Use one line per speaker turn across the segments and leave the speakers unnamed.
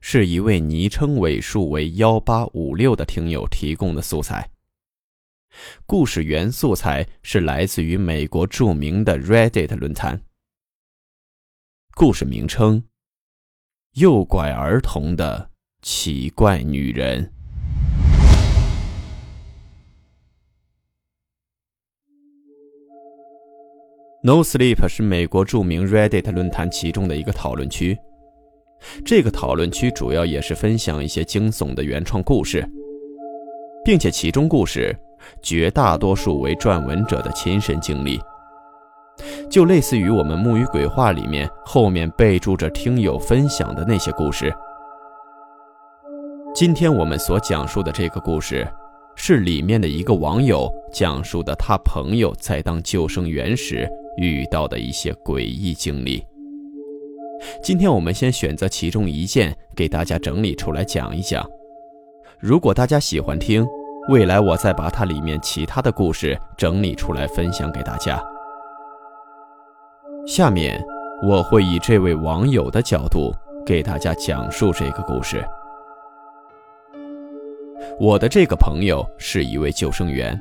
是一位昵称尾数为幺八五六的听友提供的素材。故事原素材是来自于美国著名的 Reddit 论坛。故事名称：诱拐儿童的奇怪女人。No Sleep 是美国著名 Reddit 论坛其中的一个讨论区。这个讨论区主要也是分享一些惊悚的原创故事，并且其中故事绝大多数为撰文者的亲身经历，就类似于我们木鱼鬼话里面后面备注着听友分享的那些故事。今天我们所讲述的这个故事，是里面的一个网友讲述的他朋友在当救生员时遇到的一些诡异经历。今天我们先选择其中一件给大家整理出来讲一讲。如果大家喜欢听，未来我再把它里面其他的故事整理出来分享给大家。下面我会以这位网友的角度给大家讲述这个故事。我的这个朋友是一位救生员，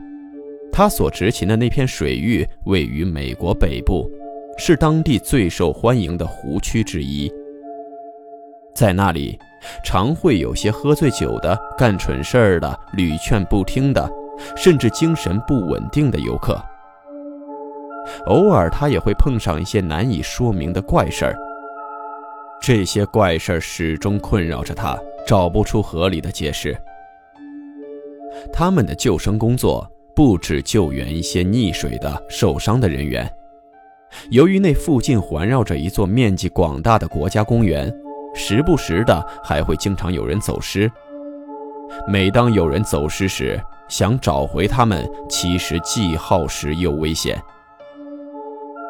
他所执勤的那片水域位于美国北部。是当地最受欢迎的湖区之一，在那里，常会有些喝醉酒的、干蠢事儿的、屡劝不听的，甚至精神不稳定的游客。偶尔，他也会碰上一些难以说明的怪事儿。这些怪事儿始终困扰着他，找不出合理的解释。他们的救生工作不止救援一些溺水的、受伤的人员。由于那附近环绕着一座面积广大的国家公园，时不时的还会经常有人走失。每当有人走失时，想找回他们，其实既耗时又危险。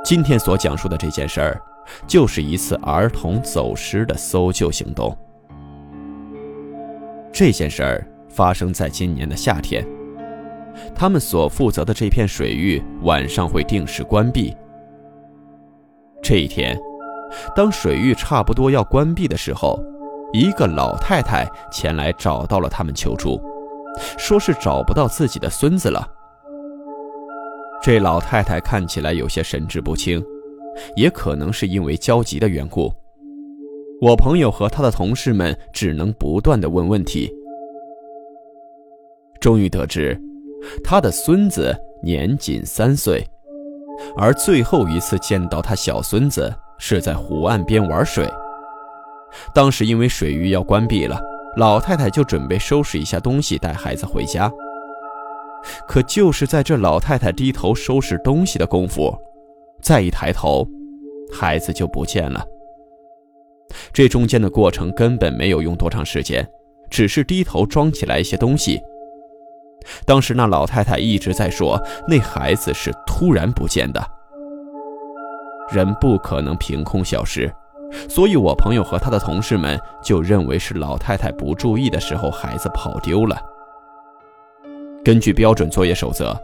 今天所讲述的这件事儿，就是一次儿童走失的搜救行动。这件事儿发生在今年的夏天，他们所负责的这片水域晚上会定时关闭。这一天，当水域差不多要关闭的时候，一个老太太前来找到了他们求助，说是找不到自己的孙子了。这老太太看起来有些神志不清，也可能是因为焦急的缘故。我朋友和他的同事们只能不断的问问题，终于得知，他的孙子年仅三岁。而最后一次见到他小孙子是在湖岸边玩水。当时因为水域要关闭了，老太太就准备收拾一下东西带孩子回家。可就是在这老太太低头收拾东西的功夫，再一抬头，孩子就不见了。这中间的过程根本没有用多长时间，只是低头装起来一些东西。当时那老太太一直在说，那孩子是突然不见的，人不可能凭空消失，所以我朋友和他的同事们就认为是老太太不注意的时候，孩子跑丢了。根据标准作业守则，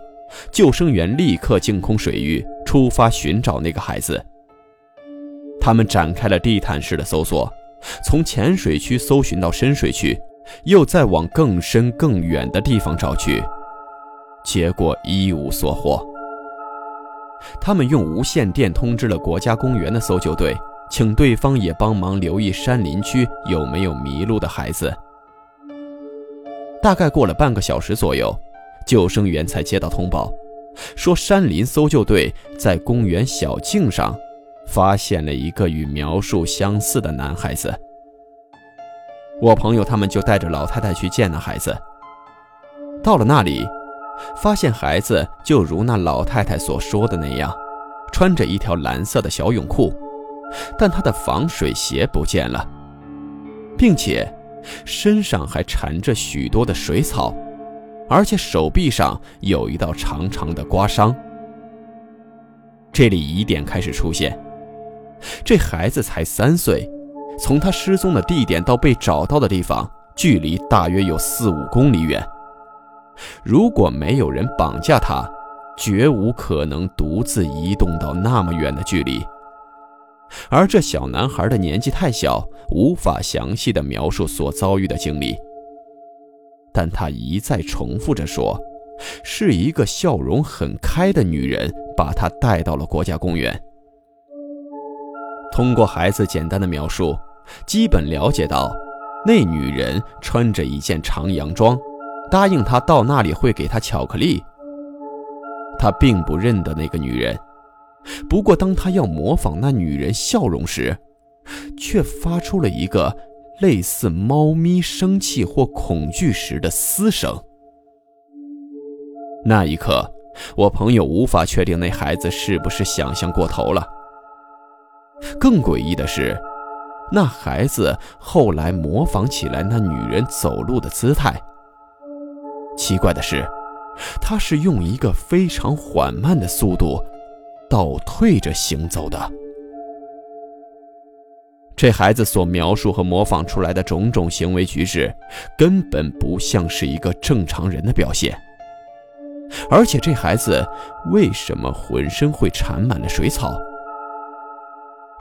救生员立刻净空水域，出发寻找那个孩子。他们展开了地毯式的搜索，从浅水区搜寻到深水区。又再往更深更远的地方找去，结果一无所获。他们用无线电通知了国家公园的搜救队，请对方也帮忙留意山林区有没有迷路的孩子。大概过了半个小时左右，救生员才接到通报，说山林搜救队在公园小径上发现了一个与描述相似的男孩子。我朋友他们就带着老太太去见那孩子。到了那里，发现孩子就如那老太太所说的那样，穿着一条蓝色的小泳裤，但他的防水鞋不见了，并且身上还缠着许多的水草，而且手臂上有一道长长的刮伤。这里疑点开始出现：这孩子才三岁，从他失踪的地点到被找到的地方，距离大约有四五公里远。如果没有人绑架他，绝无可能独自移动到那么远的距离。而这小男孩的年纪太小，无法详细的描述所遭遇的经历。但他一再重复着说，是一个笑容很开的女人把他带到了国家公园。通过孩子简单的描述，基本了解到，那女人穿着一件长洋装，答应他到那里会给他巧克力。他并不认得那个女人。不过，当他要模仿那女人笑容时，却发出了一个类似猫咪生气或恐惧时的嘶声。那一刻，我朋友无法确定那孩子是不是想象过头了。更诡异的是，那孩子后来模仿起来那女人走路的姿态。奇怪的是，他是用一个非常缓慢的速度。倒退着行走的，这孩子所描述和模仿出来的种种行为举止，根本不像是一个正常人的表现。而且，这孩子为什么浑身会缠满了水草？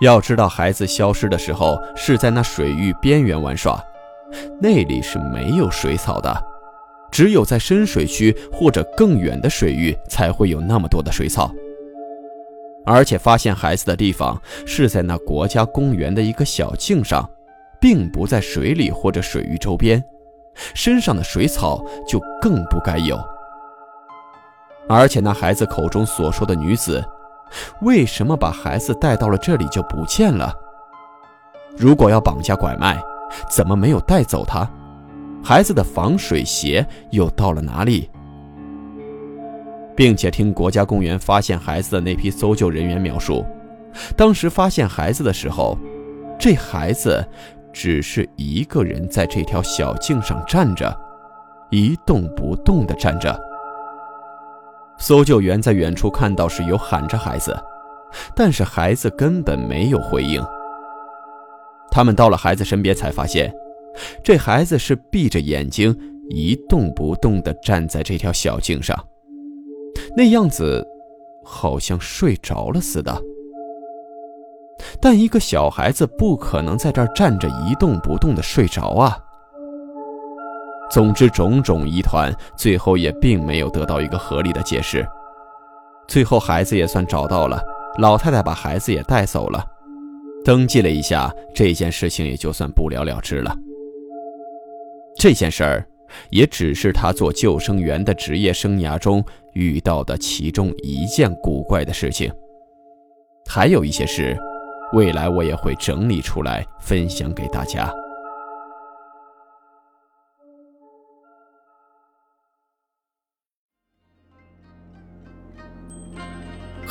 要知道，孩子消失的时候是在那水域边缘玩耍，那里是没有水草的，只有在深水区或者更远的水域才会有那么多的水草。而且发现孩子的地方是在那国家公园的一个小径上，并不在水里或者水域周边，身上的水草就更不该有。而且那孩子口中所说的女子，为什么把孩子带到了这里就不见了？如果要绑架拐卖，怎么没有带走他？孩子的防水鞋又到了哪里？并且听国家公园发现孩子的那批搜救人员描述，当时发现孩子的时候，这孩子只是一个人在这条小径上站着，一动不动地站着。搜救员在远处看到时有喊着孩子，但是孩子根本没有回应。他们到了孩子身边才发现，这孩子是闭着眼睛一动不动地站在这条小径上。那样子，好像睡着了似的。但一个小孩子不可能在这站着一动不动的睡着啊。总之，种种疑团最后也并没有得到一个合理的解释。最后，孩子也算找到了，老太太把孩子也带走了，登记了一下，这件事情也就算不了了之了。这件事儿。也只是他做救生员的职业生涯中遇到的其中一件古怪的事情，还有一些事，未来我也会整理出来分享给大家。